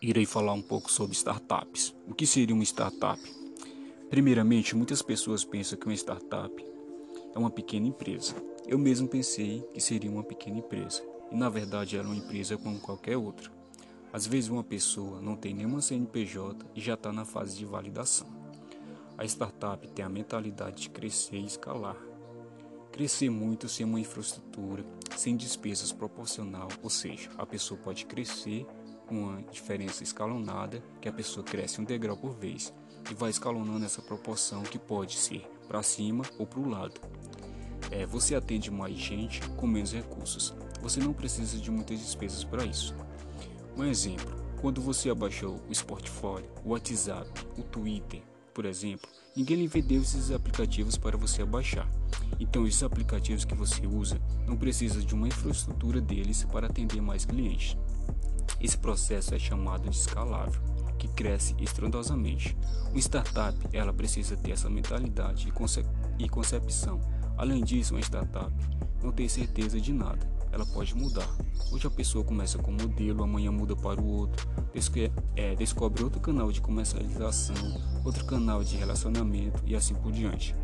irei falar um pouco sobre startups. O que seria uma startup? Primeiramente, muitas pessoas pensam que uma startup é uma pequena empresa. Eu mesmo pensei que seria uma pequena empresa, e na verdade ela é uma empresa como qualquer outra. Às vezes uma pessoa não tem nenhuma CNPJ e já está na fase de validação. A startup tem a mentalidade de crescer e escalar. Crescer muito sem uma infraestrutura, sem despesas proporcional, ou seja, a pessoa pode crescer uma diferença escalonada, que a pessoa cresce um degrau por vez e vai escalonando essa proporção que pode ser para cima ou para o lado. É, você atende mais gente com menos recursos. Você não precisa de muitas despesas para isso. Um exemplo: quando você abaixou o Sportfolio, o WhatsApp, o Twitter, por exemplo, ninguém lhe vendeu esses aplicativos para você abaixar. Então, esses aplicativos que você usa não precisa de uma infraestrutura deles para atender mais clientes. Esse processo é chamado de escalável, que cresce estrondosamente. Uma startup, ela precisa ter essa mentalidade e concepção. Além disso, uma startup não tem certeza de nada. Ela pode mudar. Hoje a pessoa começa com um modelo, amanhã muda para o outro, é, descobre outro canal de comercialização, outro canal de relacionamento e assim por diante.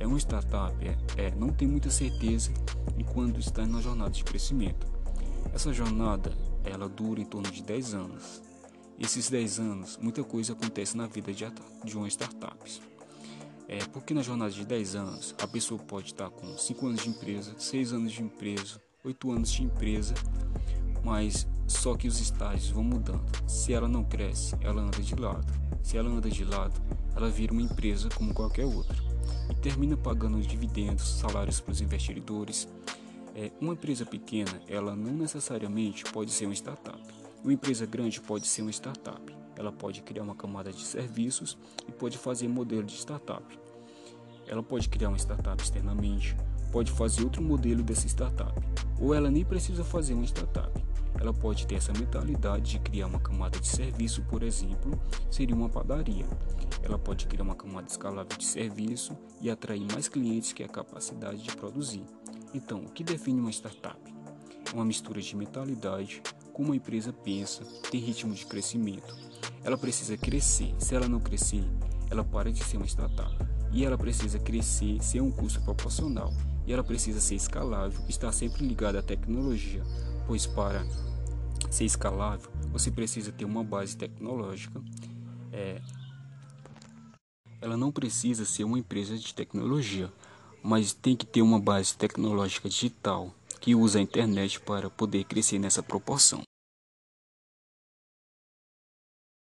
É uma startup, é, é não tem muita certeza e quando está na jornada de crescimento. Essa jornada ela dura em torno de 10 anos. Esses 10 anos, muita coisa acontece na vida de, de uma startup. É porque na jornada de 10 anos, a pessoa pode estar com 5 anos de empresa, 6 anos de empresa, 8 anos de empresa, mas só que os estágios vão mudando. Se ela não cresce, ela anda de lado. Se ela anda de lado, ela vira uma empresa como qualquer outra e termina pagando dividendos, salários para os investidores, é, uma empresa pequena, ela não necessariamente pode ser uma startup. Uma empresa grande pode ser uma startup. Ela pode criar uma camada de serviços e pode fazer modelo de startup. Ela pode criar uma startup externamente, pode fazer outro modelo dessa startup. Ou ela nem precisa fazer uma startup. Ela pode ter essa mentalidade de criar uma camada de serviço, por exemplo, seria uma padaria. Ela pode criar uma camada escalável de serviço e atrair mais clientes que a capacidade de produzir. Então, o que define uma startup? É uma mistura de mentalidade, como a empresa pensa, tem ritmo de crescimento. Ela precisa crescer. Se ela não crescer, ela para de ser uma startup. E ela precisa crescer sem um custo proporcional. E ela precisa ser escalável, estar sempre ligada à tecnologia, pois para ser escalável, você precisa ter uma base tecnológica. É, ela não precisa ser uma empresa de tecnologia, mas tem que ter uma base tecnológica digital que usa a internet para poder crescer nessa proporção.